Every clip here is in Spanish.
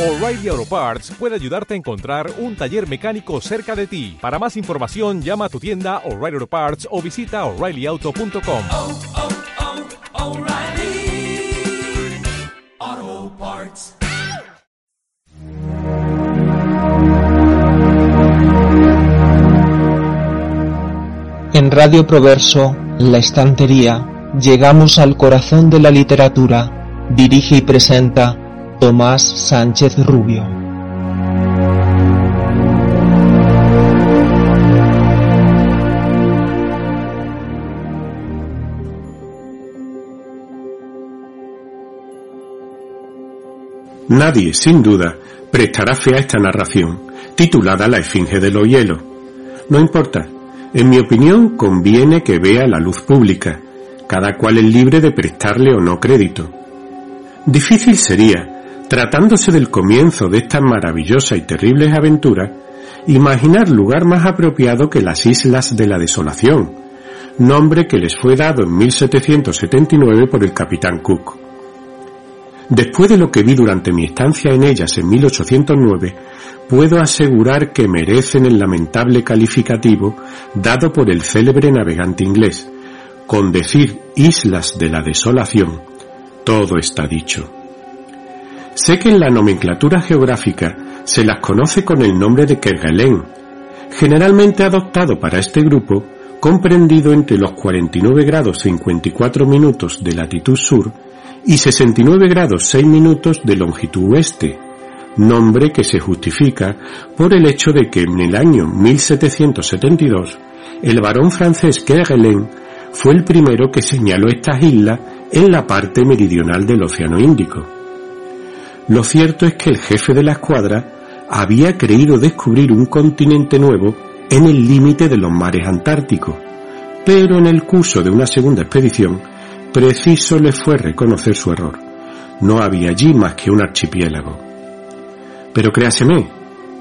O'Reilly Auto Parts puede ayudarte a encontrar un taller mecánico cerca de ti. Para más información, llama a tu tienda O'Reilly Auto Parts o visita oreillyauto.com. oh, oh, Parts. En Radio Proverso, La Estantería, llegamos al corazón de la literatura. Dirige y presenta Tomás Sánchez Rubio. Nadie, sin duda, prestará fe a esta narración, titulada La Esfinge de los hielos. No importa, en mi opinión conviene que vea la luz pública, cada cual es libre de prestarle o no crédito. Difícil sería, tratándose del comienzo de estas maravillosas y terribles aventuras, imaginar lugar más apropiado que las Islas de la Desolación, nombre que les fue dado en 1779 por el capitán Cook. Después de lo que vi durante mi estancia en ellas en 1809, puedo asegurar que merecen el lamentable calificativo dado por el célebre navegante inglés. Con decir Islas de la Desolación, todo está dicho. Sé que en la nomenclatura geográfica se las conoce con el nombre de Kerguelen, generalmente adoptado para este grupo, comprendido entre los 49 grados 54 minutos de latitud sur y 69 grados 6 minutos de longitud oeste, nombre que se justifica por el hecho de que en el año 1772 el barón francés Kerguelen fue el primero que señaló estas islas en la parte meridional del Océano Índico. Lo cierto es que el jefe de la escuadra había creído descubrir un continente nuevo en el límite de los mares antárticos, pero en el curso de una segunda expedición preciso le fue reconocer su error. No había allí más que un archipiélago. Pero créaseme,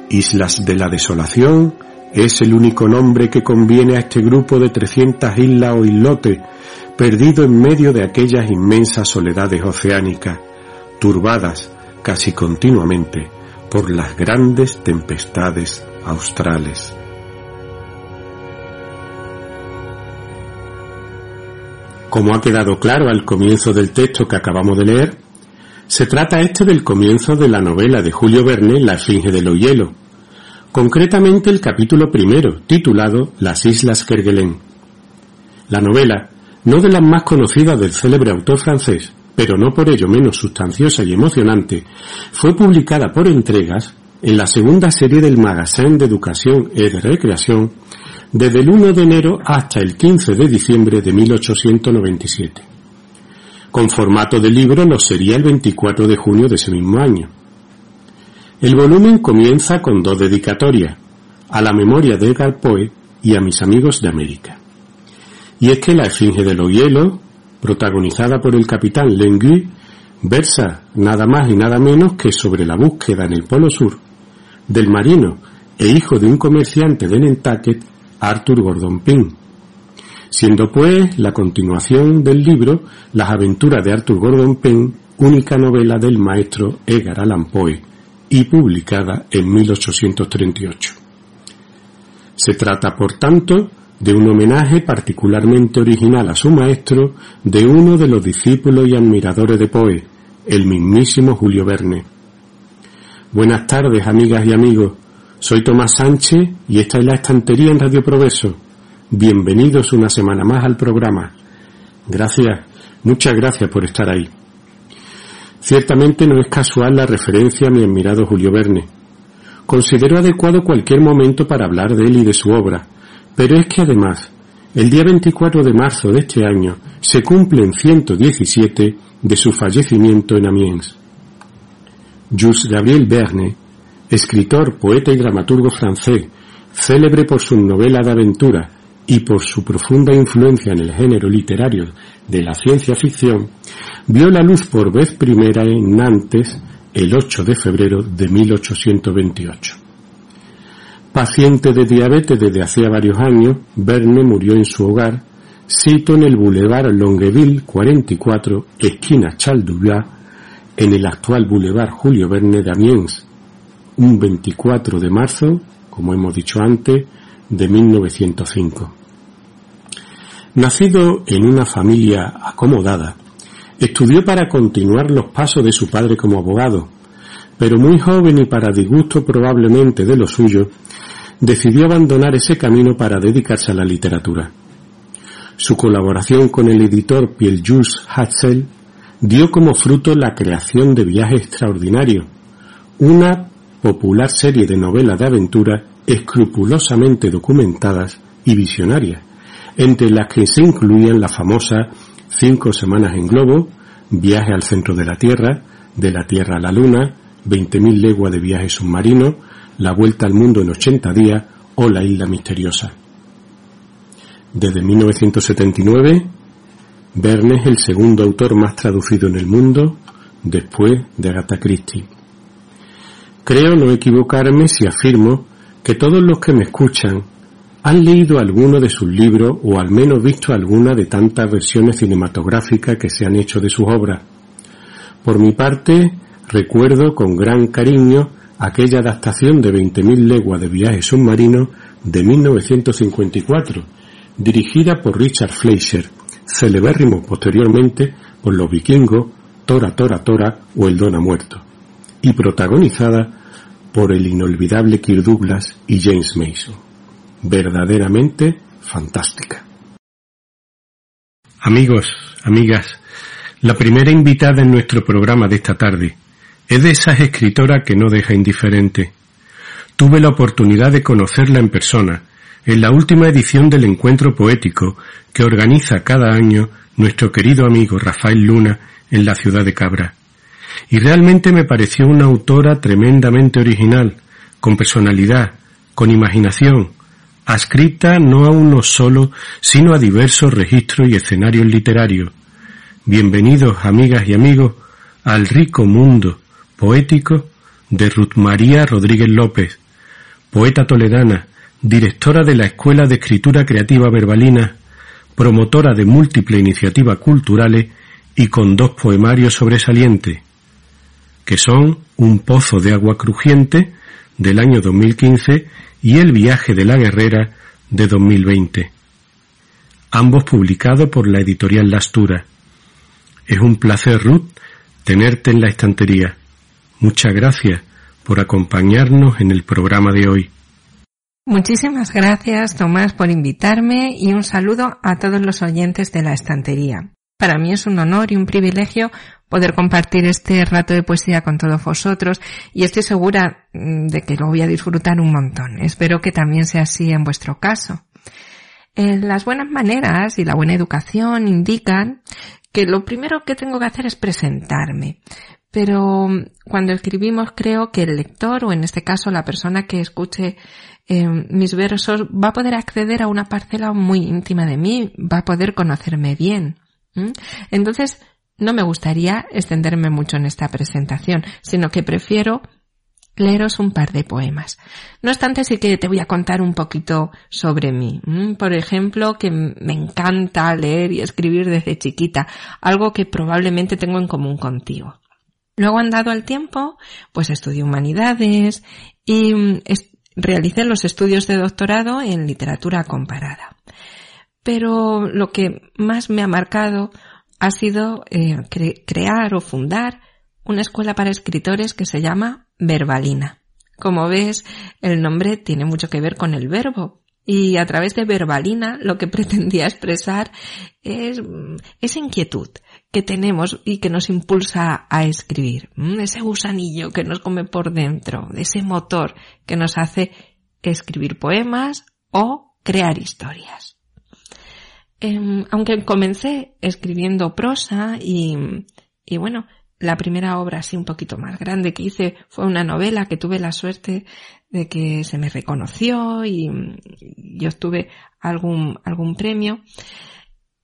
Islas de la Desolación es el único nombre que conviene a este grupo de 300 islas o islotes perdido en medio de aquellas inmensas soledades oceánicas, turbadas casi continuamente por las grandes tempestades australes. Como ha quedado claro al comienzo del texto que acabamos de leer, se trata este del comienzo de la novela de Julio Verne, La Esfinge de los Hielos, concretamente el capítulo primero, titulado Las Islas Kerguelen. La novela, no de las más conocidas del célebre autor francés, pero no por ello menos sustanciosa y emocionante, fue publicada por entregas en la segunda serie del Magazine de Educación y de Recreación desde el 1 de enero hasta el 15 de diciembre de 1897. Con formato de libro lo sería el 24 de junio de ese mismo año. El volumen comienza con dos dedicatorias, a la memoria de Edgar Poe y a mis amigos de América. Y es que la Esfinge de los Hielos, protagonizada por el capitán Lenguy, versa nada más y nada menos que sobre la búsqueda en el Polo Sur del marino e hijo de un comerciante de Nantucket Arthur Gordon Pym, siendo pues la continuación del libro Las aventuras de Arthur Gordon Pym, única novela del maestro Edgar Allan Poe y publicada en 1838. Se trata, por tanto, de un homenaje particularmente original a su maestro de uno de los discípulos y admiradores de Poe, el mismísimo Julio Verne. Buenas tardes, amigas y amigos. Soy Tomás Sánchez y esta es la estantería en Radio Progreso. Bienvenidos una semana más al programa. Gracias, muchas gracias por estar ahí. Ciertamente no es casual la referencia a mi admirado Julio Verne. Considero adecuado cualquier momento para hablar de él y de su obra, pero es que además, el día 24 de marzo de este año se cumplen 117 de su fallecimiento en Amiens. Jules Gabriel Verne, escritor, poeta y dramaturgo francés, célebre por sus novelas de aventura y por su profunda influencia en el género literario de la ciencia ficción, vio la luz por vez primera en Nantes el 8 de febrero de 1828. Paciente de diabetes desde hacía varios años, Verne murió en su hogar, sito en el Boulevard Longueville 44, esquina Charles en el actual Boulevard Julio Verne de Amiens, un 24 de marzo, como hemos dicho antes, de 1905. Nacido en una familia acomodada, estudió para continuar los pasos de su padre como abogado, pero muy joven y para disgusto probablemente de los suyos, decidió abandonar ese camino para dedicarse a la literatura. Su colaboración con el editor Piel-Jules Hatzel dio como fruto la creación de Viajes Extraordinarios, una popular serie de novelas de aventura escrupulosamente documentadas y visionarias, entre las que se incluían la famosa Cinco semanas en globo, Viaje al centro de la Tierra, de la Tierra a la Luna, 20.000 leguas de viaje submarino, La vuelta al mundo en 80 días o La isla misteriosa. Desde 1979, Verne es el segundo autor más traducido en el mundo después de Agatha Christie. Creo no equivocarme si afirmo que todos los que me escuchan han leído alguno de sus libros o al menos visto alguna de tantas versiones cinematográficas que se han hecho de sus obras. Por mi parte, recuerdo con gran cariño aquella adaptación de 20.000 leguas de viaje submarino de 1954, dirigida por Richard Fleischer, celebérrimo posteriormente por los vikingos, Tora Tora Tora o El Dona Muerto, y protagonizada por el inolvidable Kirk Douglas y James Mason. Verdaderamente fantástica. Amigos, amigas, la primera invitada en nuestro programa de esta tarde es de esas escritoras que no deja indiferente. Tuve la oportunidad de conocerla en persona, en la última edición del encuentro poético que organiza cada año nuestro querido amigo Rafael Luna en la ciudad de Cabra y realmente me pareció una autora tremendamente original, con personalidad, con imaginación, adscrita no a uno solo, sino a diversos registros y escenarios literarios. Bienvenidos, amigas y amigos, al rico mundo poético de Ruth María Rodríguez López, poeta toledana, directora de la Escuela de Escritura Creativa Verbalina, promotora de múltiples iniciativas culturales y con dos poemarios sobresalientes, que son Un pozo de agua crujiente del año 2015 y El viaje de la guerrera de 2020, ambos publicados por la editorial Lastura. Es un placer, Ruth, tenerte en la estantería. Muchas gracias por acompañarnos en el programa de hoy. Muchísimas gracias, Tomás, por invitarme y un saludo a todos los oyentes de la estantería. Para mí es un honor y un privilegio poder compartir este rato de poesía con todos vosotros y estoy segura mm, de que lo voy a disfrutar un montón. Espero que también sea así en vuestro caso. Eh, las buenas maneras y la buena educación indican que lo primero que tengo que hacer es presentarme. Pero mm, cuando escribimos creo que el lector o en este caso la persona que escuche eh, mis versos va a poder acceder a una parcela muy íntima de mí, va a poder conocerme bien. Entonces, no me gustaría extenderme mucho en esta presentación, sino que prefiero leeros un par de poemas. No obstante, sí que te voy a contar un poquito sobre mí. Por ejemplo, que me encanta leer y escribir desde chiquita, algo que probablemente tengo en común contigo. Luego, andado el tiempo, pues estudié humanidades y mm, realicé los estudios de doctorado en literatura comparada. Pero lo que más me ha marcado ha sido eh, crear o fundar una escuela para escritores que se llama Verbalina. Como ves, el nombre tiene mucho que ver con el verbo. Y a través de verbalina lo que pretendía expresar es esa inquietud que tenemos y que nos impulsa a escribir. Ese gusanillo que nos come por dentro, ese motor que nos hace escribir poemas o crear historias. Em, aunque comencé escribiendo prosa y, y bueno, la primera obra así un poquito más grande que hice fue una novela que tuve la suerte de que se me reconoció y, y obtuve algún, algún premio.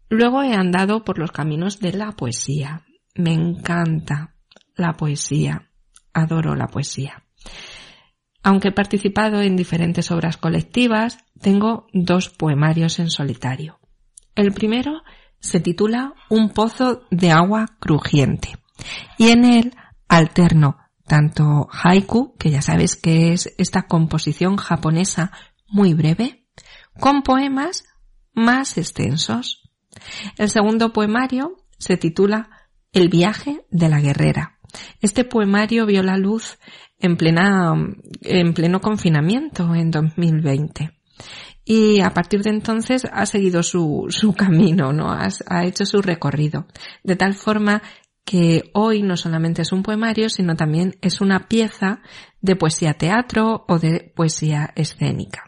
Luego he andado por los caminos de la poesía. Me encanta la poesía. Adoro la poesía. Aunque he participado en diferentes obras colectivas, tengo dos poemarios en solitario. El primero se titula Un pozo de agua crujiente y en él Alterno tanto haiku, que ya sabes que es esta composición japonesa muy breve, con poemas más extensos. El segundo poemario se titula El viaje de la guerrera. Este poemario vio la luz en plena, en pleno confinamiento en 2020. Y a partir de entonces ha seguido su, su camino, ¿no? Ha, ha hecho su recorrido. De tal forma que hoy no solamente es un poemario, sino también es una pieza de poesía teatro o de poesía escénica.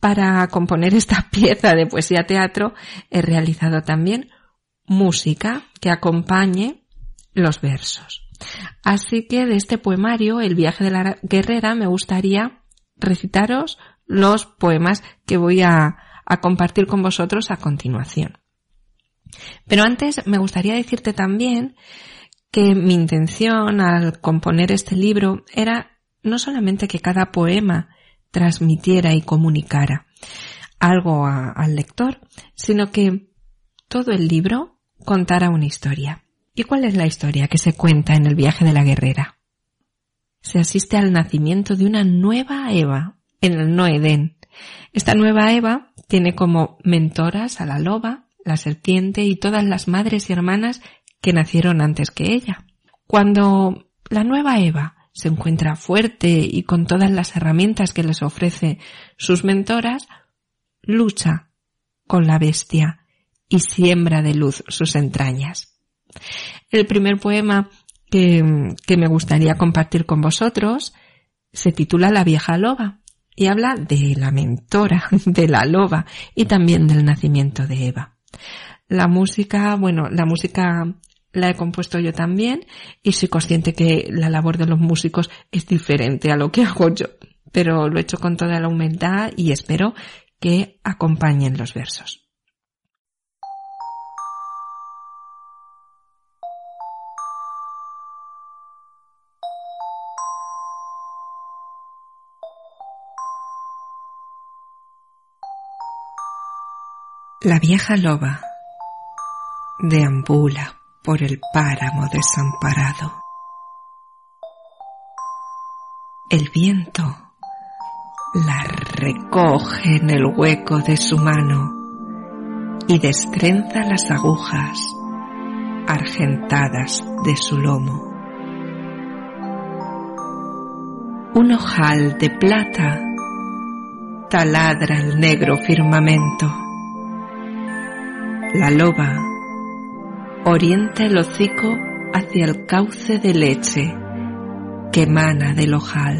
Para componer esta pieza de poesía teatro he realizado también música que acompañe los versos. Así que de este poemario, El viaje de la guerrera, me gustaría recitaros los poemas que voy a, compartir con vosotros a continuación. Pero antes me gustaría decirte también que mi intención al componer este libro era no solamente que cada poema transmitiera y comunicara algo al lector, sino que todo el libro contara una historia. ¿Y cuál es la historia que se cuenta en el viaje de la guerrera? Se asiste al nacimiento de una nueva Eva en el No Edén. Esta nueva Eva tiene como mentoras a la loba, la serpiente y todas las madres y hermanas que nacieron antes que ella. Cuando la nueva Eva se encuentra fuerte y con todas las herramientas que les ofrece sus mentoras, lucha con la bestia y siembra de luz sus entrañas. El primer poema que, que me gustaría compartir con vosotros se titula La vieja loba y habla de la mentora de la loba y también del nacimiento de Eva. La música, bueno, la música la he compuesto yo también y soy consciente que la labor de los músicos es diferente a lo que hago yo, pero lo he hecho con toda la humildad y espero que acompañen los versos. La vieja loba deambula por el páramo desamparado. El viento la recoge en el hueco de su mano y destrenza las agujas argentadas de su lomo. Un ojal de plata taladra el negro firmamento la loba orienta el hocico hacia el cauce de leche que emana del ojal,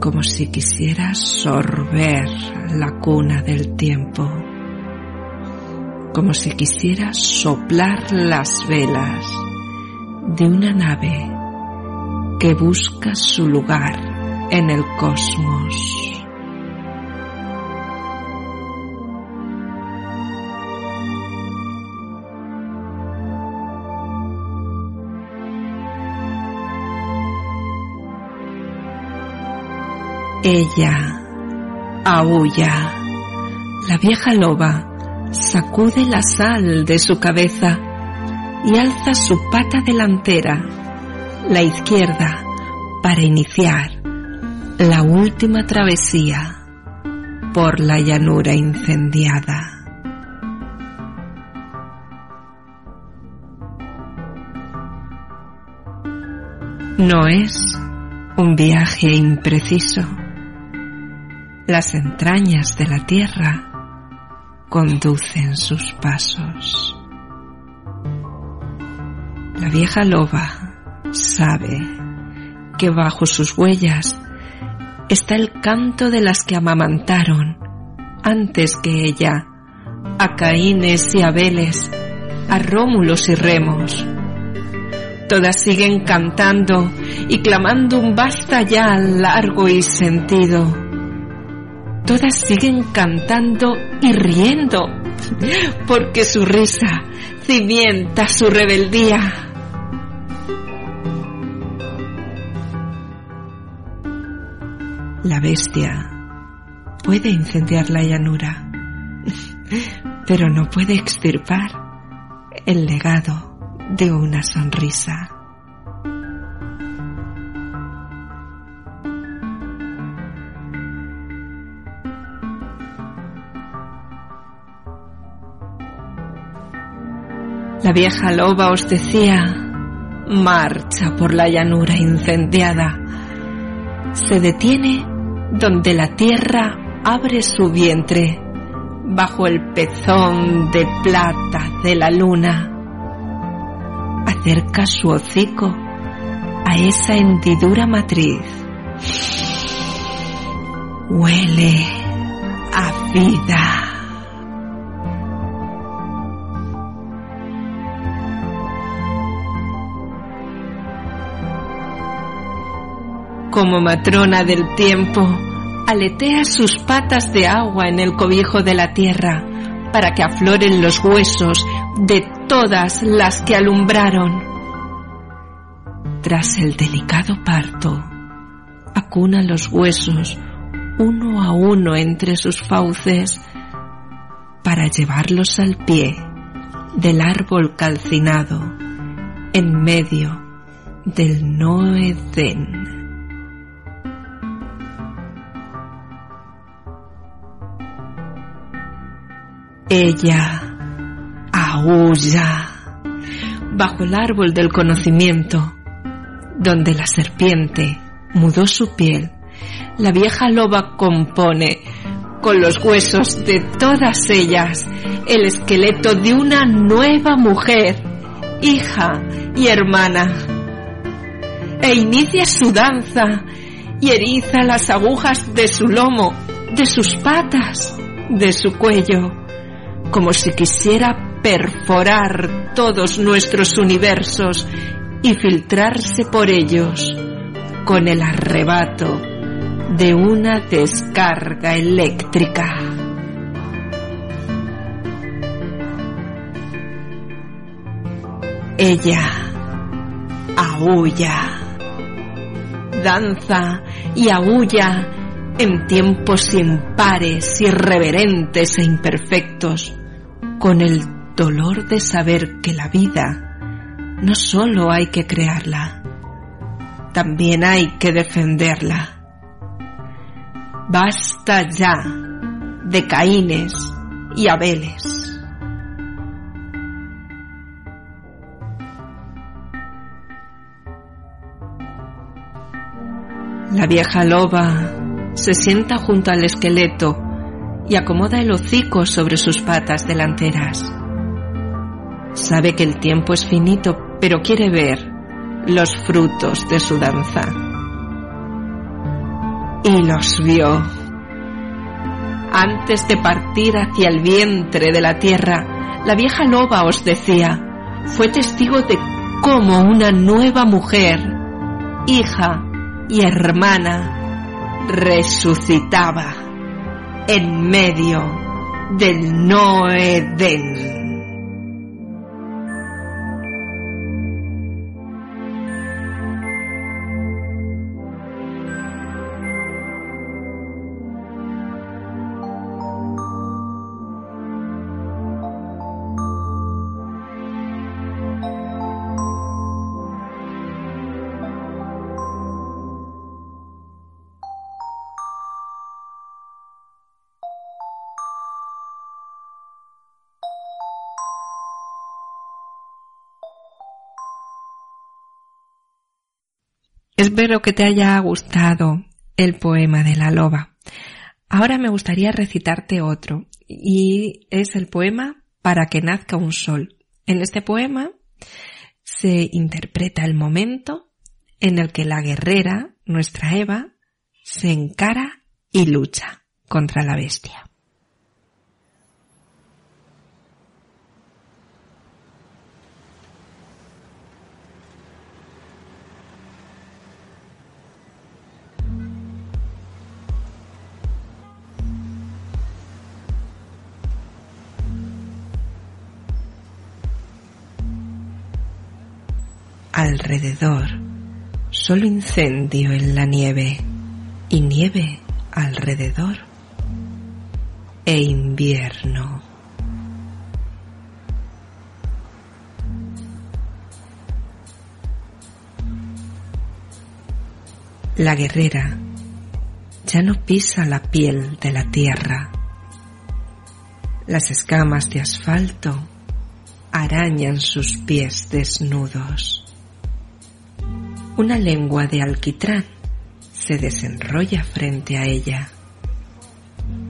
como si quisiera sorber la cuna del tiempo, como si quisiera soplar las velas de una nave que busca su lugar en el cosmos. Ella aúlla. La vieja loba sacude la sal de su cabeza y alza su pata delantera, la izquierda, para iniciar la última travesía por la llanura incendiada. No es un viaje impreciso las entrañas de la tierra conducen sus pasos. La vieja loba sabe que bajo sus huellas está el canto de las que amamantaron antes que ella a Caínes y Abeles, a Rómulos y Remos. Todas siguen cantando y clamando un basta ya largo y sentido todas siguen cantando y riendo, porque su risa cimienta su rebeldía. La bestia puede incendiar la llanura, pero no puede extirpar el legado de una sonrisa. La vieja loba os decía, marcha por la llanura incendiada. Se detiene donde la tierra abre su vientre, bajo el pezón de plata de la luna. Acerca su hocico a esa hendidura matriz. Huele a vida. Como matrona del tiempo, aletea sus patas de agua en el cobijo de la tierra para que afloren los huesos de todas las que alumbraron. Tras el delicado parto, acuna los huesos uno a uno entre sus fauces para llevarlos al pie del árbol calcinado en medio del Noedén. Ella aúlla bajo el árbol del conocimiento, donde la serpiente mudó su piel. La vieja loba compone con los huesos de todas ellas el esqueleto de una nueva mujer, hija y hermana. E inicia su danza y eriza las agujas de su lomo, de sus patas, de su cuello como si quisiera perforar todos nuestros universos y filtrarse por ellos con el arrebato de una descarga eléctrica. Ella aúlla, danza y aúlla en tiempos impares, irreverentes e imperfectos con el dolor de saber que la vida no solo hay que crearla, también hay que defenderla. Basta ya de Caínes y Abeles. La vieja loba se sienta junto al esqueleto y acomoda el hocico sobre sus patas delanteras. Sabe que el tiempo es finito, pero quiere ver los frutos de su danza. Y los vio. Antes de partir hacia el vientre de la tierra, la vieja loba os decía, fue testigo de cómo una nueva mujer, hija y hermana, resucitaba en medio del no. Espero que te haya gustado el poema de la loba. Ahora me gustaría recitarte otro, y es el poema Para que nazca un sol. En este poema se interpreta el momento en el que la guerrera, nuestra Eva, se encara y lucha contra la bestia. alrededor, solo incendio en la nieve y nieve alrededor e invierno. La guerrera ya no pisa la piel de la tierra. Las escamas de asfalto arañan sus pies desnudos. Una lengua de alquitrán se desenrolla frente a ella.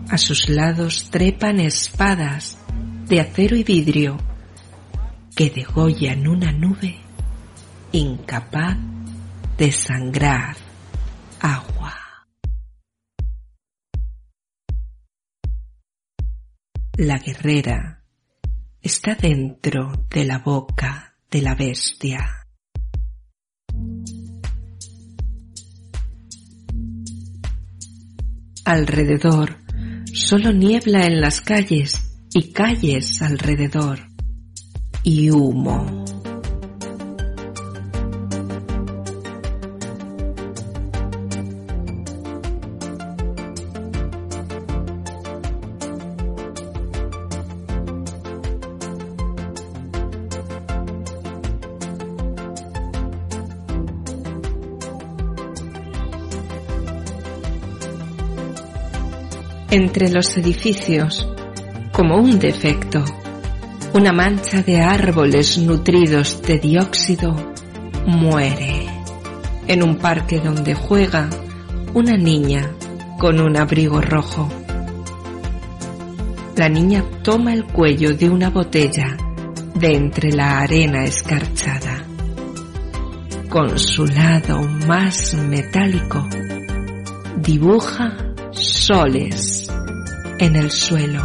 A sus lados trepan espadas de acero y vidrio que degollan una nube incapaz de sangrar agua. La guerrera está dentro de la boca de la bestia. Alrededor solo niebla en las calles y calles alrededor y humo. Los edificios, como un defecto, una mancha de árboles nutridos de dióxido muere en un parque donde juega una niña con un abrigo rojo. La niña toma el cuello de una botella de entre la arena escarchada. Con su lado más metálico, dibuja soles en el suelo.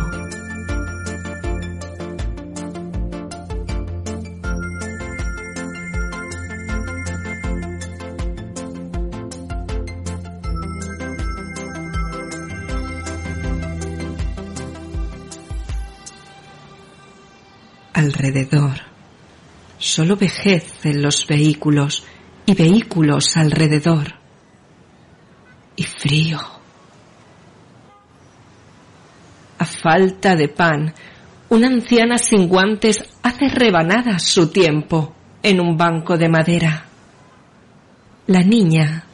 Alrededor, solo vejez en los vehículos y vehículos alrededor. Y frío. A falta de pan, una anciana sin guantes hace rebanadas su tiempo en un banco de madera. La niña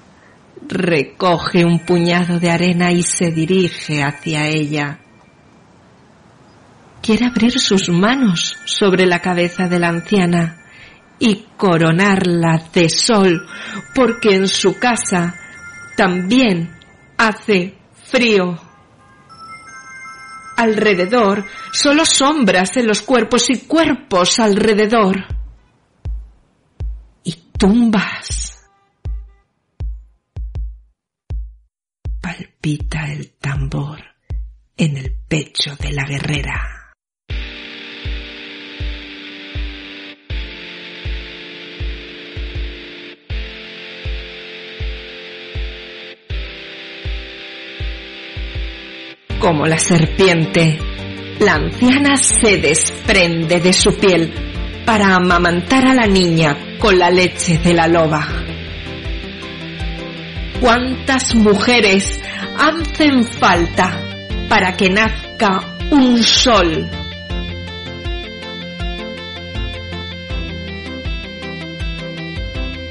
recoge un puñado de arena y se dirige hacia ella. Quiere abrir sus manos sobre la cabeza de la anciana y coronarla de sol, porque en su casa también hace frío. Alrededor, solo sombras en los cuerpos y cuerpos alrededor. Y tumbas. Palpita el tambor en el pecho de la guerrera. Como la serpiente, la anciana se desprende de su piel para amamantar a la niña con la leche de la loba. ¿Cuántas mujeres hacen falta para que nazca un sol?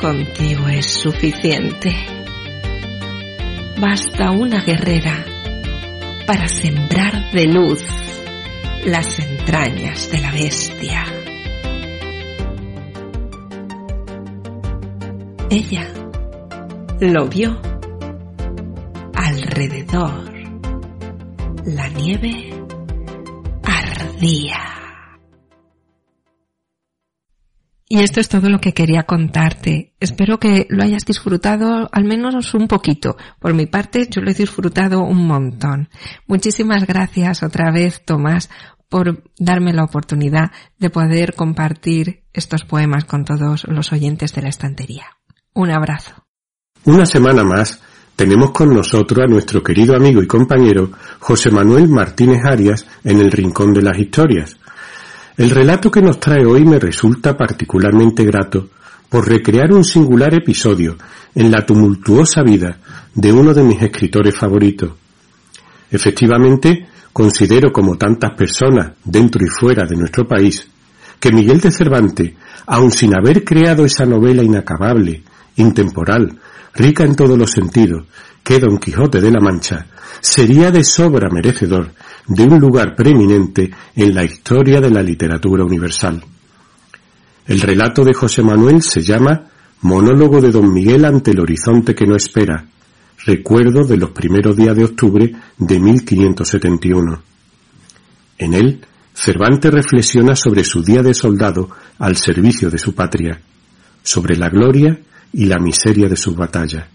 Contigo es suficiente. Basta una guerrera para sembrar de luz las entrañas de la bestia. Ella lo vio alrededor. La nieve ardía. Y esto es todo lo que quería contarte. Espero que lo hayas disfrutado al menos un poquito. Por mi parte, yo lo he disfrutado un montón. Muchísimas gracias otra vez, Tomás, por darme la oportunidad de poder compartir estos poemas con todos los oyentes de la estantería. Un abrazo. Una semana más tenemos con nosotros a nuestro querido amigo y compañero José Manuel Martínez Arias en el Rincón de las Historias el relato que nos trae hoy me resulta particularmente grato por recrear un singular episodio en la tumultuosa vida de uno de mis escritores favoritos. Efectivamente, considero como tantas personas dentro y fuera de nuestro país que Miguel de Cervantes, aun sin haber creado esa novela inacabable, intemporal, rica en todos los sentidos, que Don Quijote de la Mancha, sería de sobra merecedor de un lugar preeminente en la historia de la literatura universal. El relato de José Manuel se llama Monólogo de Don Miguel ante el horizonte que no espera, recuerdo de los primeros días de octubre de 1571. En él, Cervantes reflexiona sobre su día de soldado al servicio de su patria, sobre la gloria y la miseria de sus batallas.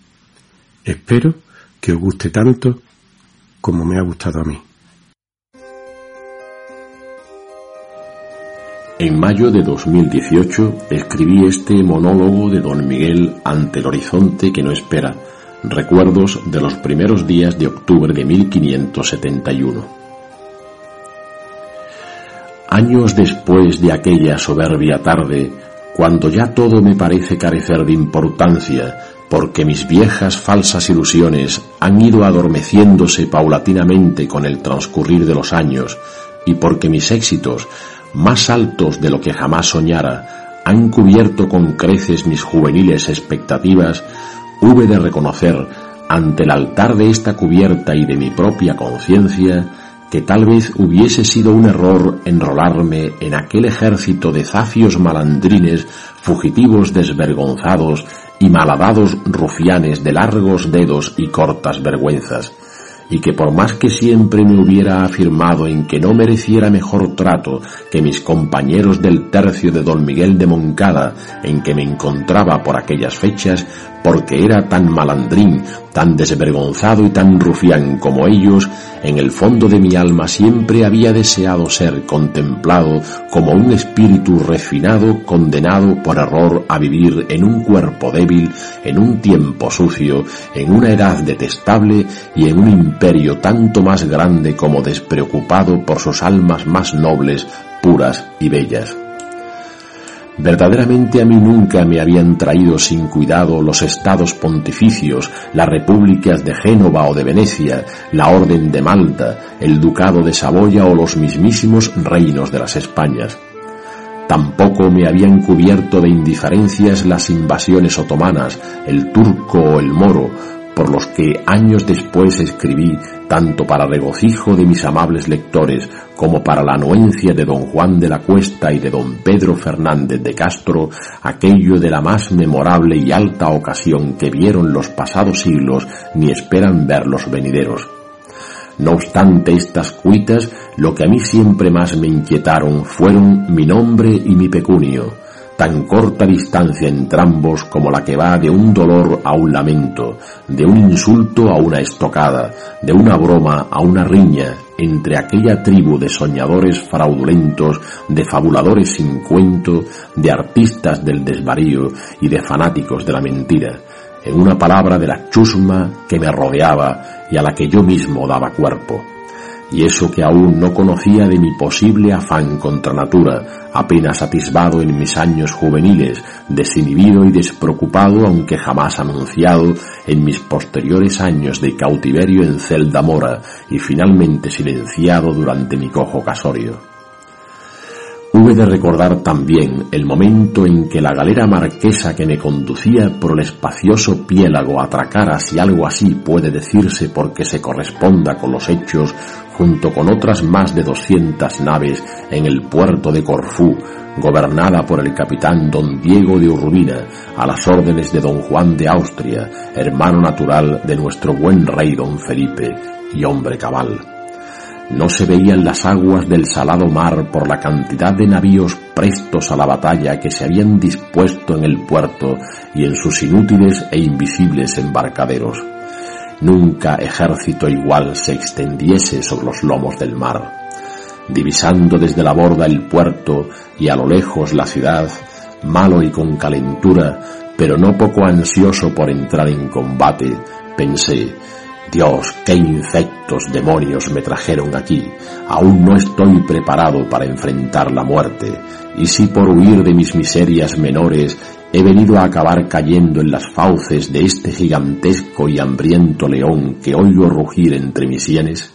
Espero que os guste tanto como me ha gustado a mí. En mayo de 2018 escribí este monólogo de don Miguel ante el horizonte que no espera, recuerdos de los primeros días de octubre de 1571. Años después de aquella soberbia tarde, cuando ya todo me parece carecer de importancia, porque mis viejas falsas ilusiones han ido adormeciéndose paulatinamente con el transcurrir de los años, y porque mis éxitos más altos de lo que jamás soñara, han cubierto con creces mis juveniles expectativas, hube de reconocer, ante el altar de esta cubierta y de mi propia conciencia, que tal vez hubiese sido un error enrolarme en aquel ejército de zafios malandrines, fugitivos desvergonzados y malhadados rufianes de largos dedos y cortas vergüenzas, y que por más que siempre me hubiera afirmado en que no mereciera mejor trato que mis compañeros del tercio de don Miguel de Moncada en que me encontraba por aquellas fechas, porque era tan malandrín, tan desvergonzado y tan rufián como ellos, en el fondo de mi alma siempre había deseado ser contemplado como un espíritu refinado condenado por error a vivir en un cuerpo débil, en un tiempo sucio, en una edad detestable y en un imperio tanto más grande como despreocupado por sus almas más nobles, puras y bellas. Verdaderamente a mí nunca me habían traído sin cuidado los estados pontificios, las repúblicas de Génova o de Venecia, la orden de Malta, el ducado de Saboya o los mismísimos reinos de las Españas. Tampoco me habían cubierto de indiferencias las invasiones otomanas, el turco o el moro, por los que años después escribí tanto para regocijo de mis amables lectores como para la anuencia de don Juan de la Cuesta y de don Pedro Fernández de Castro, aquello de la más memorable y alta ocasión que vieron los pasados siglos ni esperan ver los venideros. No obstante estas cuitas, lo que a mí siempre más me inquietaron fueron mi nombre y mi pecunio, tan corta distancia entre ambos como la que va de un dolor a un lamento, de un insulto a una estocada, de una broma a una riña, entre aquella tribu de soñadores fraudulentos, de fabuladores sin cuento, de artistas del desvarío y de fanáticos de la mentira, en una palabra de la chusma que me rodeaba y a la que yo mismo daba cuerpo y eso que aún no conocía de mi posible afán contra natura, apenas atisbado en mis años juveniles, desinhibido y despreocupado, aunque jamás anunciado en mis posteriores años de cautiverio en celda mora y finalmente silenciado durante mi cojo casorio. Hube de recordar también el momento en que la galera marquesa que me conducía por el espacioso piélago atracara, si algo así puede decirse porque se corresponda con los hechos, junto con otras más de doscientas naves en el puerto de Corfú, gobernada por el capitán don Diego de Urbina, a las órdenes de don Juan de Austria, hermano natural de nuestro buen rey don Felipe y hombre cabal. No se veían las aguas del salado mar por la cantidad de navíos prestos a la batalla que se habían dispuesto en el puerto y en sus inútiles e invisibles embarcaderos. Nunca ejército igual se extendiese sobre los lomos del mar. Divisando desde la borda el puerto y a lo lejos la ciudad, malo y con calentura, pero no poco ansioso por entrar en combate, pensé, Dios, qué infectos demonios me trajeron aquí. Aún no estoy preparado para enfrentar la muerte. Y si por huir de mis miserias menores he venido a acabar cayendo en las fauces de este gigantesco y hambriento león que oigo rugir entre mis sienes?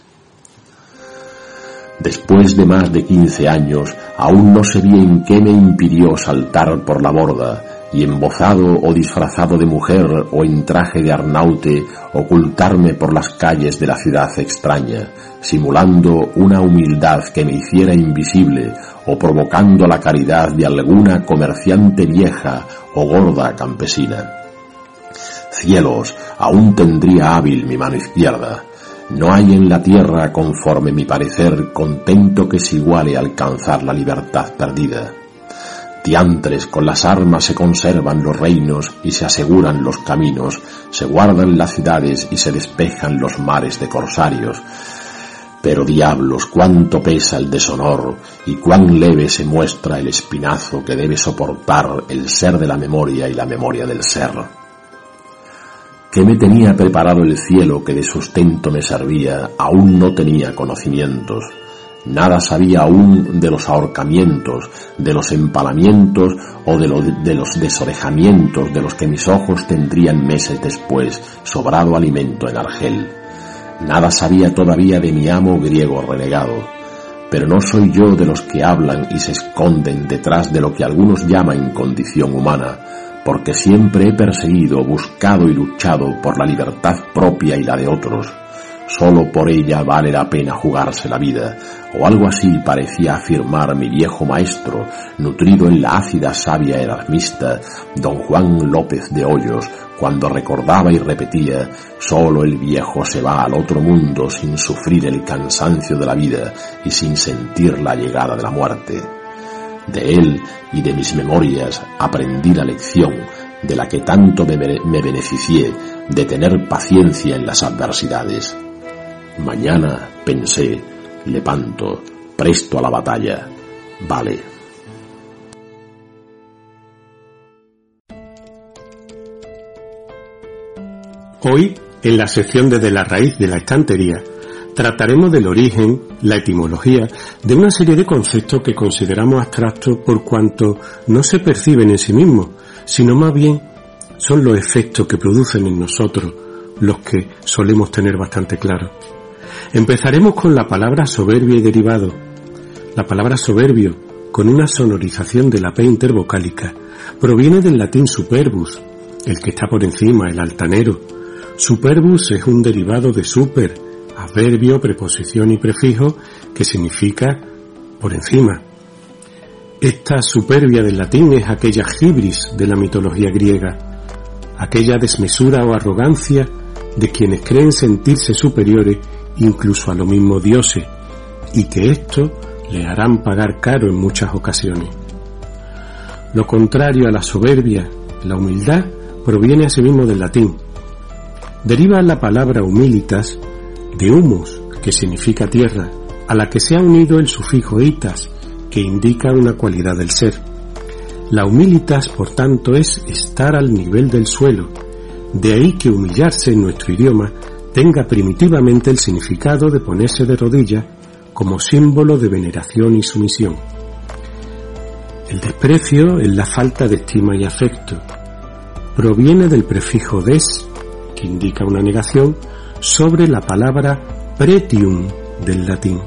Después de más de quince años, aún no sé bien qué me impidió saltar por la borda, y embozado o disfrazado de mujer o en traje de arnaute ocultarme por las calles de la ciudad extraña, simulando una humildad que me hiciera invisible o provocando la caridad de alguna comerciante vieja o gorda campesina. Cielos, aún tendría hábil mi mano izquierda. No hay en la tierra, conforme mi parecer, contento que se iguale a alcanzar la libertad perdida. Diantres, con las armas se conservan los reinos y se aseguran los caminos, se guardan las ciudades y se despejan los mares de corsarios. Pero diablos, cuánto pesa el deshonor y cuán leve se muestra el espinazo que debe soportar el ser de la memoria y la memoria del ser. ¿Qué me tenía preparado el cielo que de sustento me servía? Aún no tenía conocimientos Nada sabía aún de los ahorcamientos, de los empalamientos o de, los desorejamientos de los que mis ojos tendrían meses después sobrado alimento en Argel. Nada sabía todavía de mi amo griego renegado. Pero no soy yo de los que hablan y se esconden detrás de lo que algunos llaman condición humana, porque siempre he perseguido, buscado y luchado por la libertad propia y la de otros Solo por ella vale la pena jugarse la vida, o algo así parecía afirmar mi viejo maestro, nutrido en la ácida savia erasmista, don Juan López de Hoyos, cuando recordaba y repetía, solo el viejo se va al otro mundo sin sufrir el cansancio de la vida y sin sentir la llegada de la muerte. De él y de mis memorias aprendí la lección de la que tanto me, me beneficié de tener paciencia en las adversidades. Mañana, pensé, levanto, presto a la batalla. Vale. Hoy, en la sección desde la raíz de la estantería, trataremos del origen, la etimología, de una serie de conceptos que consideramos abstractos por cuanto no se perciben en sí mismos, sino más bien son los efectos que producen en nosotros los que solemos tener bastante claro. Empezaremos con la palabra soberbia y derivado. La palabra soberbio, con una sonorización de la P intervocálica, proviene del latín superbus, el que está por encima, el altanero. Superbus es un derivado de super, adverbio, preposición y prefijo, que significa por encima. Esta superbia del latín es aquella gibris de la mitología griega, aquella desmesura o arrogancia de quienes creen sentirse superiores incluso a los mismos dioses, y que esto le harán pagar caro en muchas ocasiones. Lo contrario a la soberbia, la humildad, proviene asimismo del latín. Deriva la palabra humilitas de humus, que significa tierra, a la que se ha unido el sufijo itas, que indica una cualidad del ser. La humilitas, por tanto, es estar al nivel del suelo, de ahí que humillarse en nuestro idioma tenga primitivamente el significado de ponerse de rodilla como símbolo de veneración y sumisión. El desprecio es la falta de estima y afecto. Proviene del prefijo des, que indica una negación, sobre la palabra pretium del latín,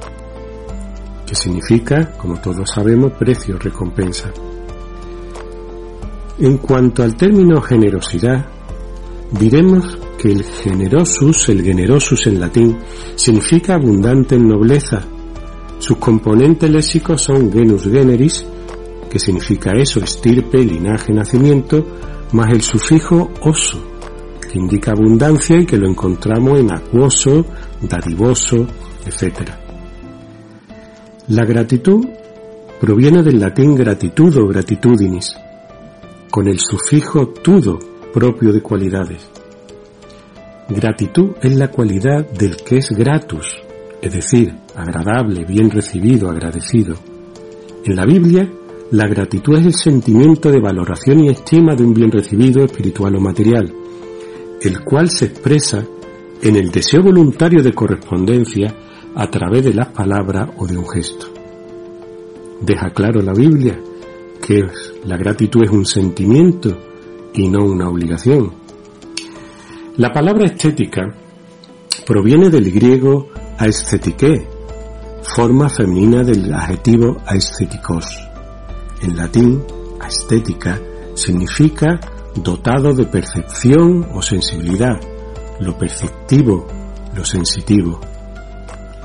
que significa, como todos sabemos, precio, recompensa. En cuanto al término generosidad, diremos el generosus, el generosus en latín, significa abundante en nobleza. Sus componentes léxicos son genus generis, que significa eso, estirpe, linaje, nacimiento, más el sufijo oso, que indica abundancia y que lo encontramos en acuoso, dadivoso, etc. La gratitud proviene del latín gratitudo, gratitudinis, con el sufijo tudo, propio de cualidades. Gratitud es la cualidad del que es gratus, es decir, agradable, bien recibido, agradecido. En la Biblia, la gratitud es el sentimiento de valoración y estima de un bien recibido espiritual o material, el cual se expresa en el deseo voluntario de correspondencia a través de las palabras o de un gesto. Deja claro la Biblia que la gratitud es un sentimiento y no una obligación. La palabra estética proviene del griego aestheticae, forma femenina del adjetivo aestheticos. En latín, estética significa dotado de percepción o sensibilidad, lo perceptivo, lo sensitivo.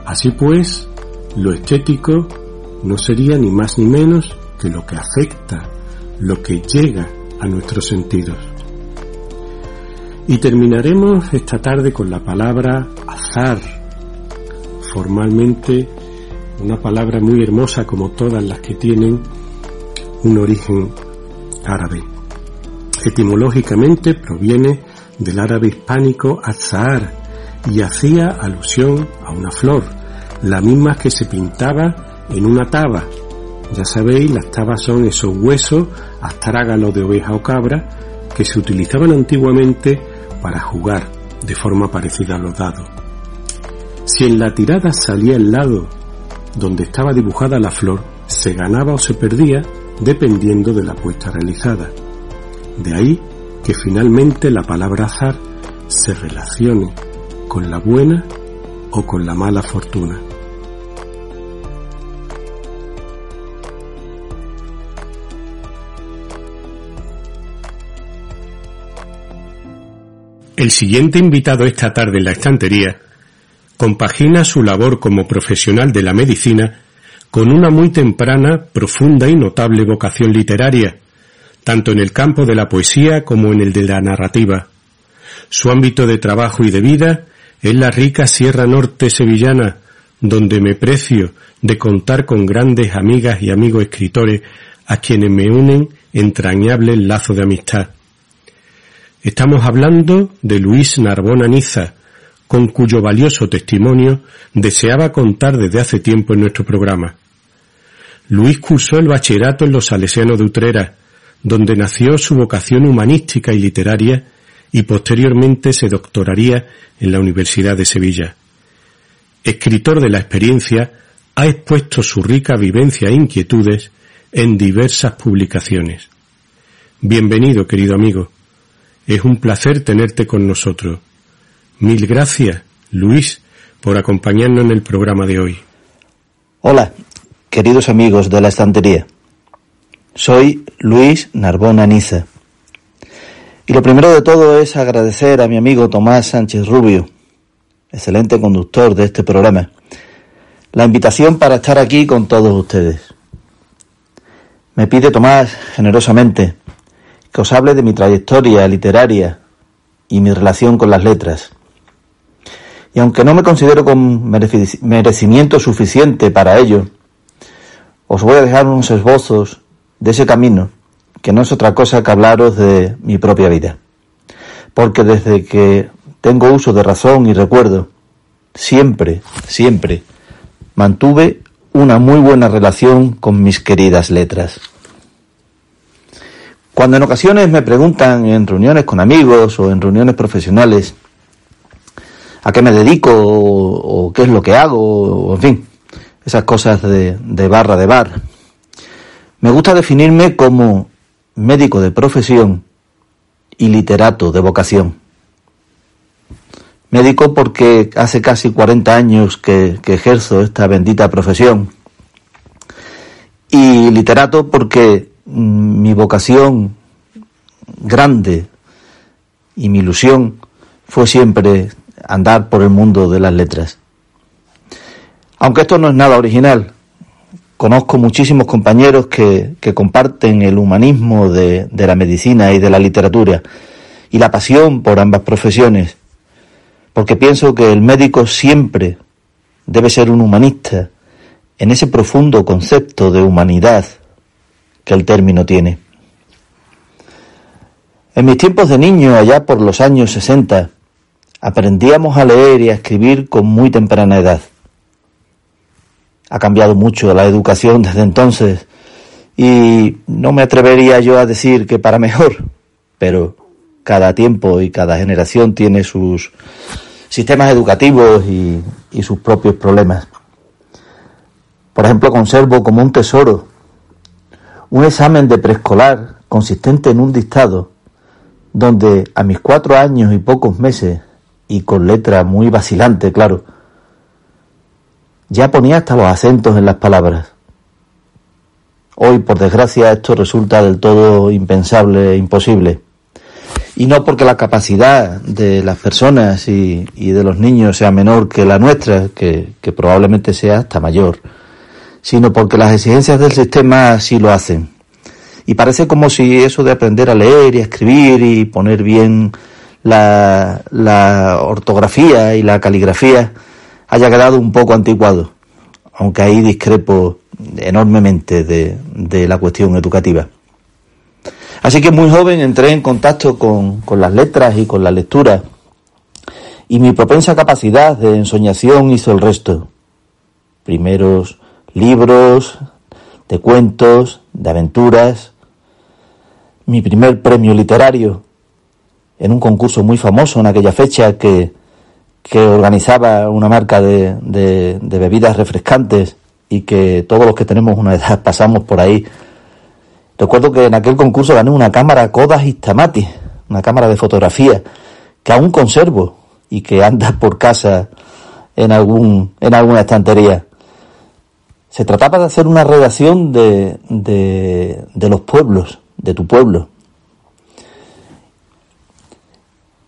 Así pues, lo estético no sería ni más ni menos que lo que afecta, lo que llega a nuestros sentidos. Y terminaremos esta tarde con la palabra azar, formalmente una palabra muy hermosa como todas las que tienen un origen árabe. Etimológicamente proviene del árabe hispánico azar y hacía alusión a una flor, la misma que se pintaba en una taba. Ya sabéis, las tabas son esos huesos astrágalos de oveja o cabra que se utilizaban antiguamente para jugar de forma parecida a los dados. Si en la tirada salía el lado donde estaba dibujada la flor, se ganaba o se perdía dependiendo de la apuesta realizada. De ahí que finalmente la palabra azar se relacione con la buena o con la mala fortuna. El siguiente invitado esta tarde en la estantería compagina su labor como profesional de la medicina con una muy temprana, profunda y notable vocación literaria, tanto en el campo de la poesía como en el de la narrativa. Su ámbito de trabajo y de vida es la rica Sierra Norte sevillana, donde me precio de contar con grandes amigas y amigos escritores a quienes me unen entrañables lazos de amistad. Estamos hablando de Luis Narbona Niza, con cuyo valioso testimonio deseaba contar desde hace tiempo en nuestro programa. Luis cursó el bachillerato en los Salesianos de Utrera, donde nació su vocación humanística y literaria y posteriormente se doctoraría en la Universidad de Sevilla. Escritor de la experiencia, ha expuesto su rica vivencia e inquietudes en diversas publicaciones. Bienvenido, querido amigo. Es un placer tenerte con nosotros. Mil gracias, Luis, por acompañarnos en el programa de hoy. Hola, queridos amigos de la estantería. Soy Luis Narbona Niza. Y lo primero de todo es agradecer a mi amigo Tomás Sánchez Rubio, excelente conductor de este programa, la invitación para estar aquí con todos ustedes. Me pide Tomás generosamente que os hable de mi trayectoria literaria y mi relación con las letras. Y aunque no me considero con merecimiento suficiente para ello, os voy a dejar unos esbozos de ese camino, que no es otra cosa que hablaros de mi propia vida. Porque desde que tengo uso de razón y recuerdo, siempre, siempre mantuve una muy buena relación con mis queridas letras. Cuando en ocasiones me preguntan en reuniones con amigos o en reuniones profesionales a qué me dedico o, qué es lo que hago, o, en fin, esas cosas de, barra de bar, me gusta definirme como médico de profesión y literato de vocación. Médico porque hace casi 40 años que, ejerzo esta bendita profesión. Y literato porque mi vocación grande y mi ilusión fue siempre andar por el mundo de las letras. Aunque esto no es nada original, conozco muchísimos compañeros que, que comparten el humanismo de, de la medicina y de la literatura y la pasión por ambas profesiones, porque pienso que el médico siempre debe ser un humanista en ese profundo concepto de humanidad que el término tiene. En mis tiempos de niño, allá por los años 60, aprendíamos a leer y a escribir con muy temprana edad. Ha cambiado mucho la educación desde entonces y no me atrevería yo a decir que para mejor, pero cada tiempo y cada generación tiene sus sistemas educativos y, y sus propios problemas. Por ejemplo, conservo como un tesoro un examen de preescolar consistente en un dictado, donde a mis cuatro años y pocos meses, y con letra muy vacilante, claro, ya ponía hasta los acentos en las palabras. Hoy, por desgracia, esto resulta del todo impensable e imposible. Y no porque la capacidad de las personas y, de los niños sea menor que la nuestra, que probablemente sea hasta mayor, sino porque las exigencias del sistema así lo hacen. Y parece como si eso de aprender a leer y a escribir y poner bien la, la ortografía y la caligrafía haya quedado un poco anticuado, aunque ahí discrepo enormemente de, de la cuestión educativa. Así que muy joven entré en contacto con, con las letras y con la lectura, y mi propensa capacidad de ensoñación hizo el resto. Primeros libros, de cuentos, de aventuras, mi primer premio literario en un concurso muy famoso en aquella fecha que, que organizaba una marca de, de, bebidas refrescantes y que todos los que tenemos una edad pasamos por ahí. Recuerdo que en aquel concurso gané una cámara Kodak Instamatic, una cámara de fotografía que aún conservo y que anda por casa en algún en alguna estantería. Se trataba de hacer una redacción de, de, los pueblos, de tu pueblo.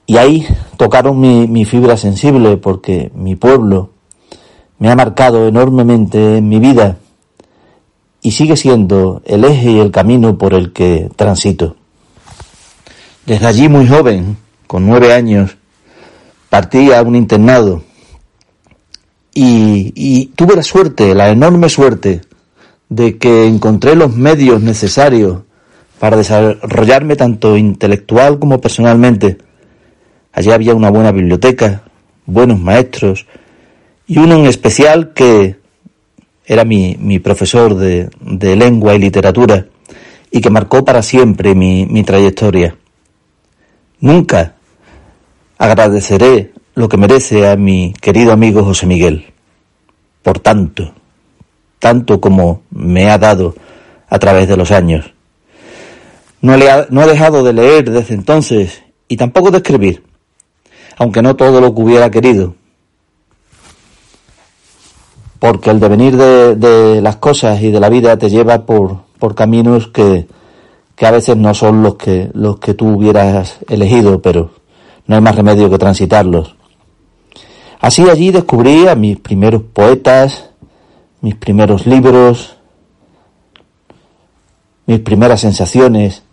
Y ahí tocaron mi, mi fibra sensible porque mi pueblo me ha marcado enormemente en mi vida y sigue siendo el eje y el camino por el que transito. Desde allí muy joven, con nueve años, partí a un internado y, y, tuve la suerte, la enorme suerte, de que encontré los medios necesarios para desarrollarme tanto intelectual como personalmente. Allí había una buena biblioteca, buenos maestros y uno en especial que era mi, mi profesor de, de, lengua y literatura y que marcó para siempre mi, mi trayectoria. Nunca agradeceré lo que merece a mi querido amigo José Miguel. Por tanto, tanto como me ha dado a través de los años. No, le ha, no he dejado de leer desde entonces y tampoco de escribir, aunque no todo lo que hubiera querido. Porque el devenir de, de las cosas y de la vida te lleva por, por caminos que, que a veces no son los que, los que tú hubieras elegido, pero no hay más remedio que transitarlos. Así allí descubrí a mis primeros poetas, mis primeros libros, mis primeras sensaciones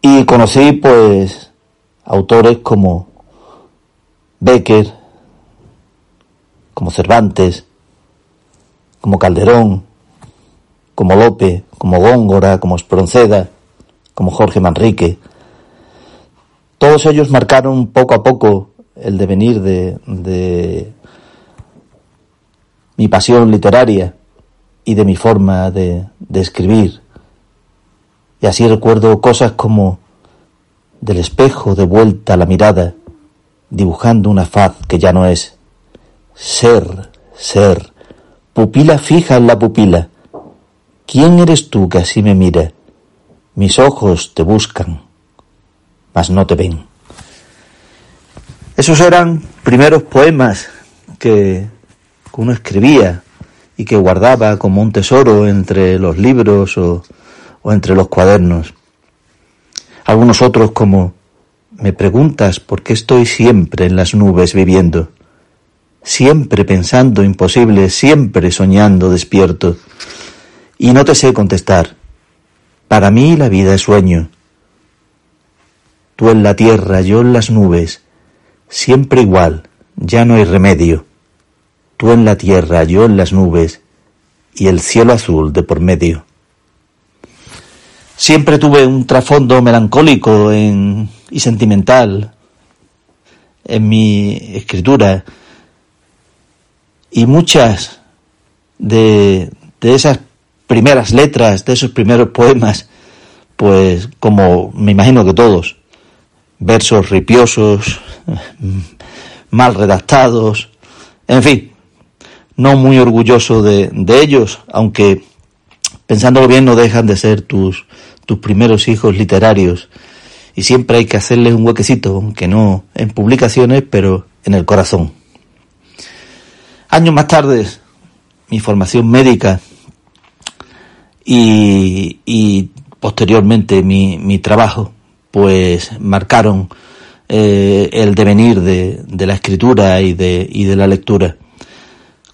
y conocí pues autores como Becker, como Cervantes, como Calderón, como Lope, como Góngora, como Espronceda, como Jorge Manrique. Todos ellos marcaron poco a poco el devenir de, de mi pasión literaria y de mi forma de, de escribir. Y así recuerdo cosas como del espejo de vuelta la mirada, dibujando una faz que ya no es. Ser, ser, pupila fija en la pupila. ¿Quién eres tú que así me mira? Mis ojos te buscan, mas no te ven. Esos eran primeros poemas que uno escribía y que guardaba como un tesoro entre los libros o, entre los cuadernos. Algunos otros como me preguntas por qué estoy siempre en las nubes viviendo, siempre pensando imposible, siempre soñando despierto. Y no te sé contestar. Para mí la vida es sueño. Tú en la tierra, yo en las nubes, siempre igual, ya no hay remedio. Tú en la tierra, yo en las nubes, y el cielo azul de por medio. Siempre tuve un trasfondo melancólico y sentimental en mi escritura, y muchas de esas primeras letras, de esos primeros poemas, pues como me imagino que todos, versos ripiosos, mal redactados, en fin, no muy orgulloso de, ellos, aunque pensándolo bien no dejan de ser tus, tus primeros hijos literarios y siempre hay que hacerles un huequecito, aunque no en publicaciones, pero en el corazón. Años más tarde, mi formación médica y, y posteriormente mi, mi trabajo, pues marcaron eh, el devenir de, la escritura y de, y de la lectura.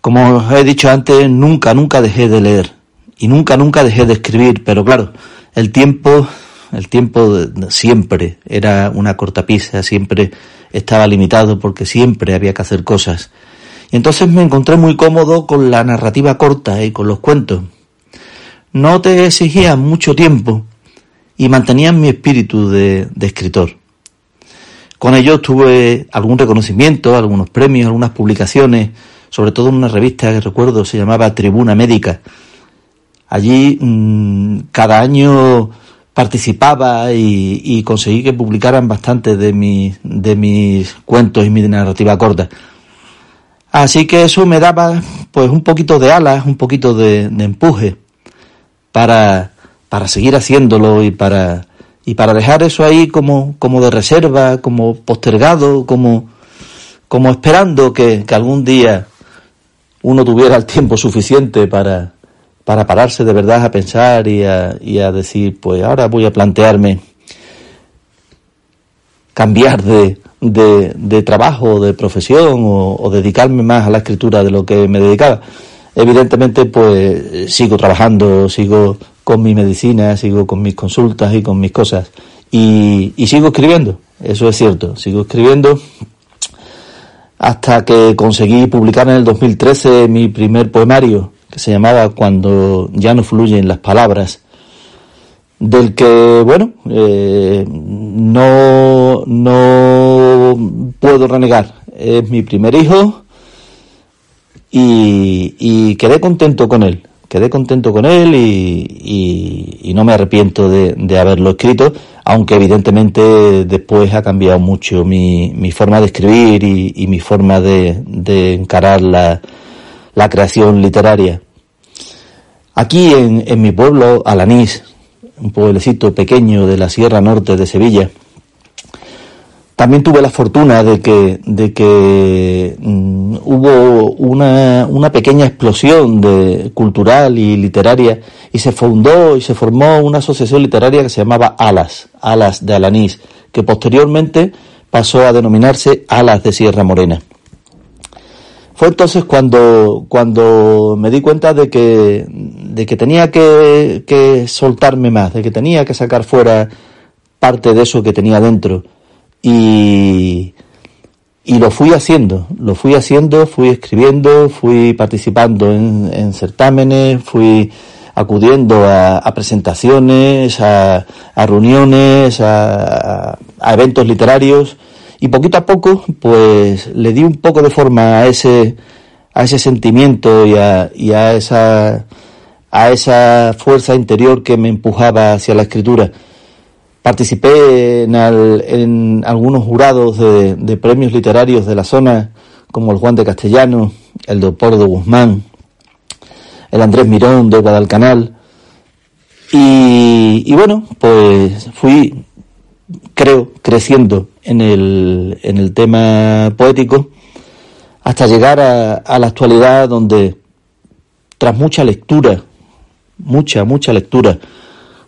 Como os he dicho antes, nunca, nunca dejé de leer y nunca, nunca dejé de escribir, pero claro, el tiempo, el tiempo siempre era una cortapisa, siempre estaba limitado porque siempre había que hacer cosas. Y entonces me encontré muy cómodo con la narrativa corta y con los cuentos. No te exigían mucho tiempo y mantenían mi espíritu de, escritor. Con ello tuve algún reconocimiento, algunos premios, algunas publicaciones, sobre todo en una revista que recuerdo se llamaba Tribuna Médica. Allí mmm, cada año participaba y, conseguí que publicaran bastante de, de mis cuentos y mi narrativa corta. Así que eso me daba pues un poquito de alas, un poquito de, de empuje para, para seguir haciéndolo y para, y para dejar eso ahí como, como de reserva, como postergado, como, como esperando que, que algún día uno tuviera el tiempo suficiente para, para pararse de verdad a pensar y a, y a decir, pues ahora voy a plantearme cambiar de, de, de trabajo, de profesión o, o, dedicarme más a la escritura de lo que me dedicaba. Evidentemente, pues sigo trabajando, sigo con mi medicina, sigo con mis consultas y con mis cosas. Y, sigo escribiendo, eso es cierto, sigo escribiendo hasta que conseguí publicar en el 2013 mi primer poemario, que se llamaba Cuando ya no fluyen las palabras, del que, bueno, eh, no, no puedo renegar. Es mi primer hijo y quedé contento con él. Quedé contento con él y, y, no me arrepiento de, haberlo escrito, aunque evidentemente después ha cambiado mucho mi, mi forma de escribir y, mi forma de, de encarar la, la, creación literaria. Aquí en, en mi pueblo, Alanís, un pueblecito pequeño de la Sierra Norte de Sevilla. También tuve la fortuna de que, de que mm, hubo una, una, pequeña explosión de, cultural y literaria y se fundó y se formó una asociación literaria que se llamaba Alas, Alas de Alanís, que posteriormente pasó a denominarse Alas de Sierra Morena. Fue entonces cuando, cuando me di cuenta de que, de que tenía que, que soltarme más, de que tenía que sacar fuera parte de eso que tenía dentro. Y, y lo fui haciendo, lo fui haciendo, fui escribiendo, fui participando en, en certámenes, fui acudiendo a, a presentaciones, a, a reuniones, a, a, eventos literarios y poquito a poco pues le di un poco de forma a ese a ese sentimiento y a, y a esa a esa fuerza interior que me empujaba hacia la escritura. Participé en, al, en algunos jurados de, de, premios literarios de la zona, como el Juan de Castellano, el Leopoldo Guzmán, el Andrés Mirón de Guadalcanal. Y, y bueno, pues fui, creo, creciendo en el, en el tema poético hasta llegar a, a la actualidad donde tras mucha lectura, mucha, mucha lectura,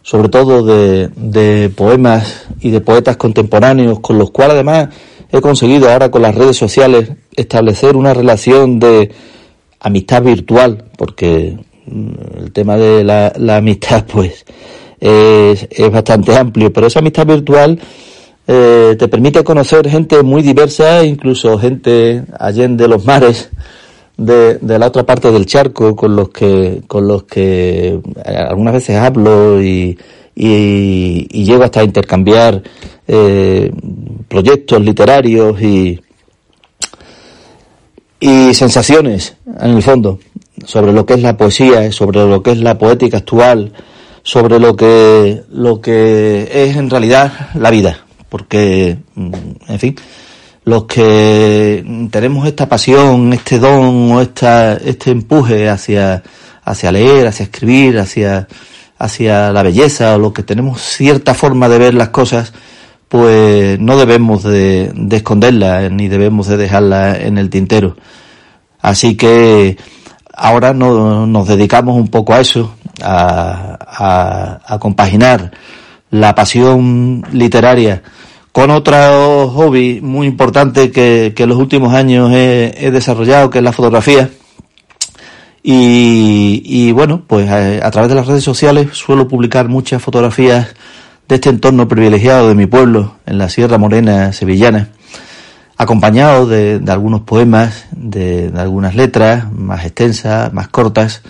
sobre todo de, de, poemas y de poetas contemporáneos, con los cuales además he conseguido ahora con las redes sociales establecer una relación de amistad virtual, porque el tema de la, la amistad pues es, es, bastante amplio, pero esa amistad virtual eh, te permite conocer gente muy diversa, incluso gente allende los mares, de, de, la otra parte del charco con los que con los que eh, algunas veces hablo y, y, llego hasta a intercambiar eh, proyectos literarios y y sensaciones en el fondo sobre lo que es la poesía sobre lo que es la poética actual sobre lo que lo que es en realidad la vida porque mm, en fin los que tenemos esta pasión, este don o esta, este empuje hacia, hacia leer, hacia escribir, hacia, hacia la belleza o lo que tenemos cierta forma de ver las cosas, pues no debemos de, de esconderla ni debemos de dejarla en el tintero. Así que ahora no, nos dedicamos un poco a eso, a, a compaginar la pasión literaria con otro hobby muy importante que, que en los últimos años he, he, desarrollado, que es la fotografía. Y, y bueno, pues a, a, través de las redes sociales suelo publicar muchas fotografías de este entorno privilegiado de mi pueblo, en la Sierra Morena sevillana, acompañado de, de algunos poemas, de, de, algunas letras más extensas, más cortas.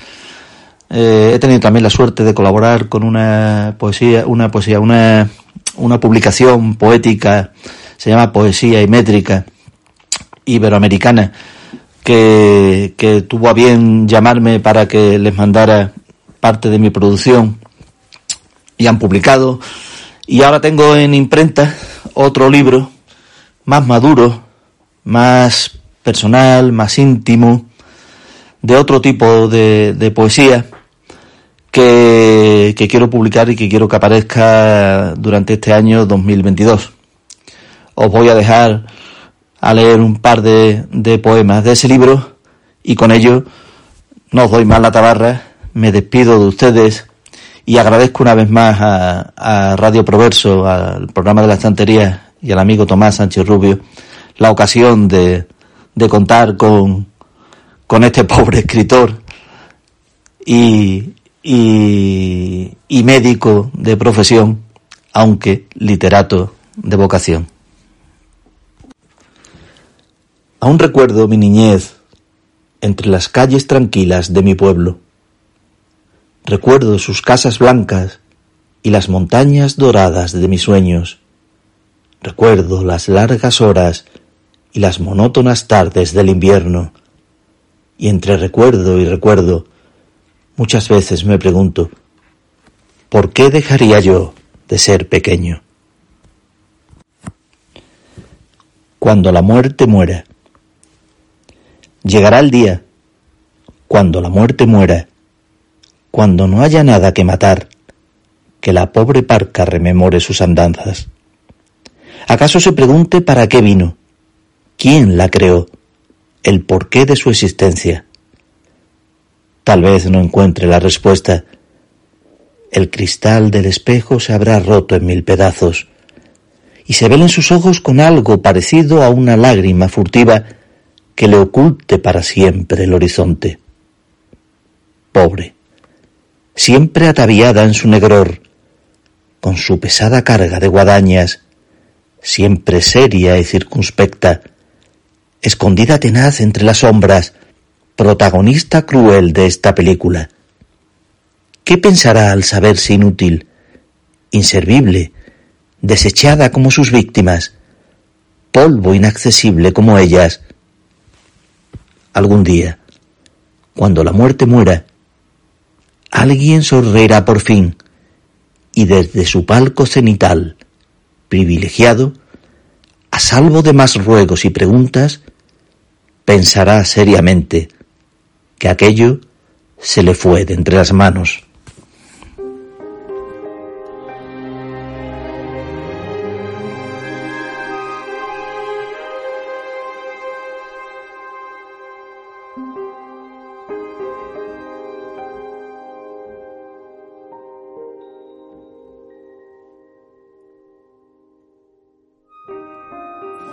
Eh, he tenido también la suerte de colaborar con una poesía, una poesía, una una publicación poética, se llama Poesía y Métrica Iberoamericana, que, que tuvo a bien llamarme para que les mandara parte de mi producción y han publicado. Y ahora tengo en imprenta otro libro más maduro, más personal, más íntimo, de otro tipo de, de poesía que, quiero publicar y que quiero que aparezca durante este año 2022. Os voy a dejar a leer un par de, poemas de ese libro y con ello no os doy más la tabarra, me despido de ustedes y agradezco una vez más a, a Radio Proverso, al programa de la estantería y al amigo Tomás Sánchez Rubio la ocasión de, de contar con, con este pobre escritor y, y, médico de profesión, aunque literato de vocación. Aún recuerdo mi niñez entre las calles tranquilas de mi pueblo. Recuerdo sus casas blancas y las montañas doradas de mis sueños. Recuerdo las largas horas y las monótonas tardes del invierno. Y entre recuerdo y recuerdo, Muchas veces me pregunto, ¿por qué dejaría yo de ser pequeño? Cuando la muerte muera. Llegará el día, cuando la muerte muera, cuando no haya nada que matar, que la pobre parca rememore sus andanzas. ¿Acaso se pregunte para qué vino? ¿Quién la creó? ¿El porqué de su existencia? Tal vez no encuentre la respuesta. El cristal del espejo se habrá roto en mil pedazos y se ven en sus ojos con algo parecido a una lágrima furtiva que le oculte para siempre el horizonte. Pobre, siempre ataviada en su negror, con su pesada carga de guadañas, siempre seria y circunspecta, escondida tenaz entre las sombras, protagonista cruel de esta película. ¿Qué pensará al saberse inútil, inservible, desechada como sus víctimas, polvo inaccesible como ellas? Algún día, cuando la muerte muera, alguien sonreirá por fin y desde su palco cenital, privilegiado, a salvo de más ruegos y preguntas, pensará seriamente que aquello se le fue de entre las manos.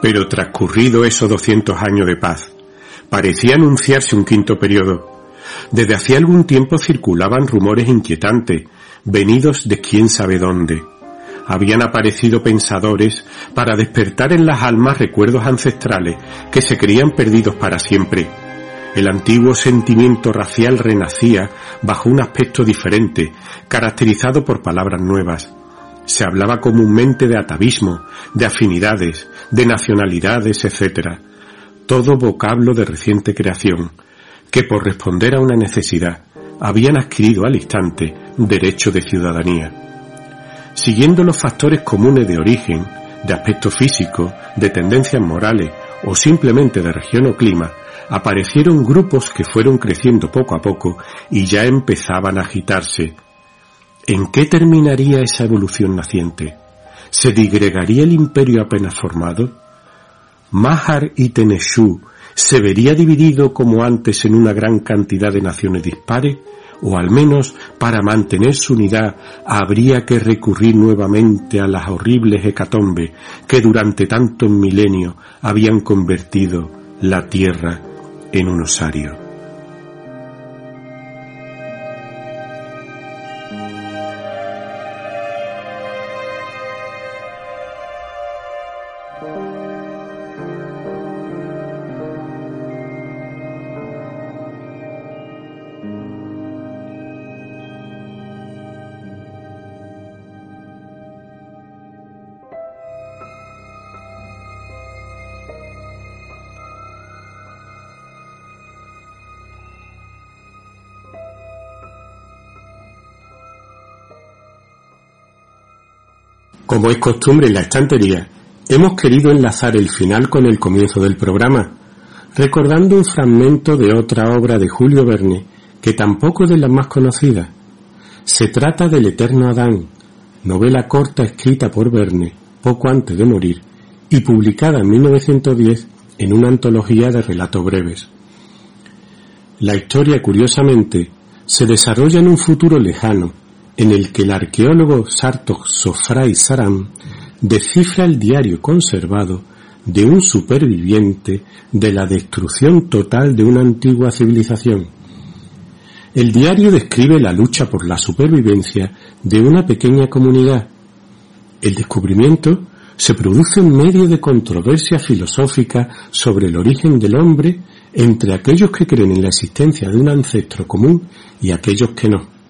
Pero transcurrido esos doscientos años de paz, parecía anunciarse un quinto periodo. Desde hacía algún tiempo circulaban rumores inquietantes, venidos de quién sabe dónde. Habían aparecido pensadores para despertar en las almas recuerdos ancestrales que se creían perdidos para siempre. El antiguo sentimiento racial renacía bajo un aspecto diferente, caracterizado por palabras nuevas. Se hablaba comúnmente de atavismo, de afinidades, de nacionalidades, etc todo vocablo de reciente creación, que por responder a una necesidad habían adquirido al instante derecho de ciudadanía. Siguiendo los factores comunes de origen, de aspecto físico, de tendencias morales o simplemente de región o clima, aparecieron grupos que fueron creciendo poco a poco y ya empezaban a agitarse. ¿En qué terminaría esa evolución naciente? ¿Se digregaría el imperio apenas formado? Mahar y Teneshu se vería dividido como antes en una gran cantidad de naciones dispares o al menos para mantener su unidad habría que recurrir nuevamente a las horribles hecatombes que durante tantos milenios habían convertido la tierra en un osario. Como es costumbre en la estantería, hemos querido enlazar el final con el comienzo del programa, recordando un fragmento de otra obra de Julio Verne, que tampoco es de las más conocidas. Se trata del Eterno Adán, novela corta escrita por Verne poco antes de morir y publicada en 1910 en una antología de relatos breves. La historia, curiosamente, se desarrolla en un futuro lejano, en el que el arqueólogo Sartok Sofray Saram descifra el diario conservado de un superviviente de la destrucción total de una antigua civilización. El diario describe la lucha por la supervivencia de una pequeña comunidad. El descubrimiento se produce en medio de controversia filosófica sobre el origen del hombre entre aquellos que creen en la existencia de un ancestro común y aquellos que no.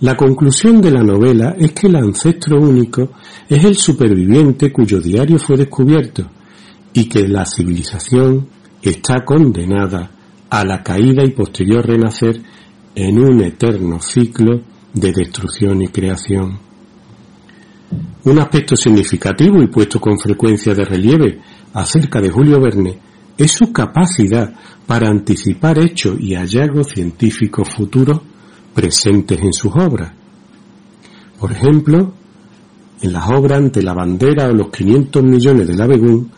La conclusión de la novela es que el ancestro único es el superviviente cuyo diario fue descubierto y que la civilización está condenada a la caída y posterior renacer en un eterno ciclo de destrucción y creación. Un aspecto significativo y puesto con frecuencia de relieve acerca de Julio Verne es su capacidad para anticipar hechos y hallazgos científicos futuros presentes en sus obras. Por ejemplo, en las obras ante la bandera o los 500 millones de Abegún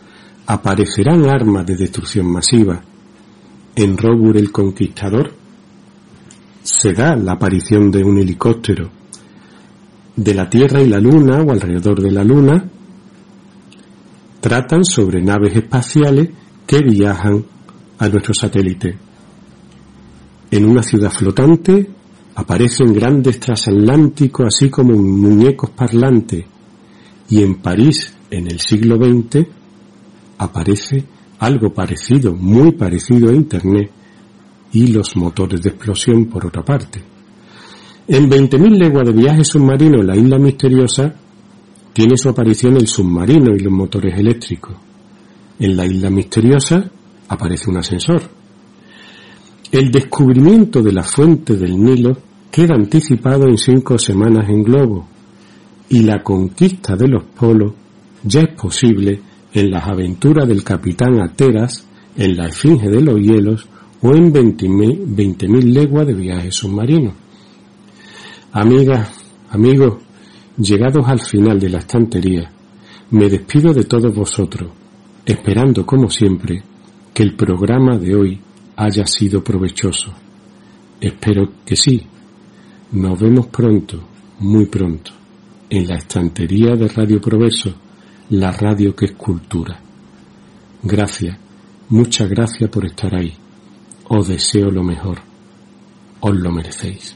aparecerán armas de destrucción masiva. En Robur el Conquistador se da la aparición de un helicóptero de la Tierra y la Luna o alrededor de la Luna. Tratan sobre naves espaciales que viajan a nuestro satélite. En una ciudad flotante Aparecen grandes transatlánticos así como muñecos parlantes y en París en el siglo XX aparece algo parecido, muy parecido a Internet y los motores de explosión por otra parte. En 20.000 leguas de viaje submarino la isla misteriosa tiene su aparición el submarino y los motores eléctricos. En la isla misteriosa aparece un ascensor. El descubrimiento de la fuente del Nilo queda anticipado en cinco semanas en globo y la conquista de los polos ya es posible en las aventuras del capitán Ateras, en la Esfinge de los Hielos o en 20.000 leguas de viaje submarino. Amigas, amigos, llegados al final de la estantería, me despido de todos vosotros, esperando como siempre que el programa de hoy haya sido provechoso. Espero que sí. Nos vemos pronto, muy pronto, en la estantería de Radio Proverso, la radio que es cultura. Gracias, muchas gracias por estar ahí. Os deseo lo mejor. Os lo merecéis.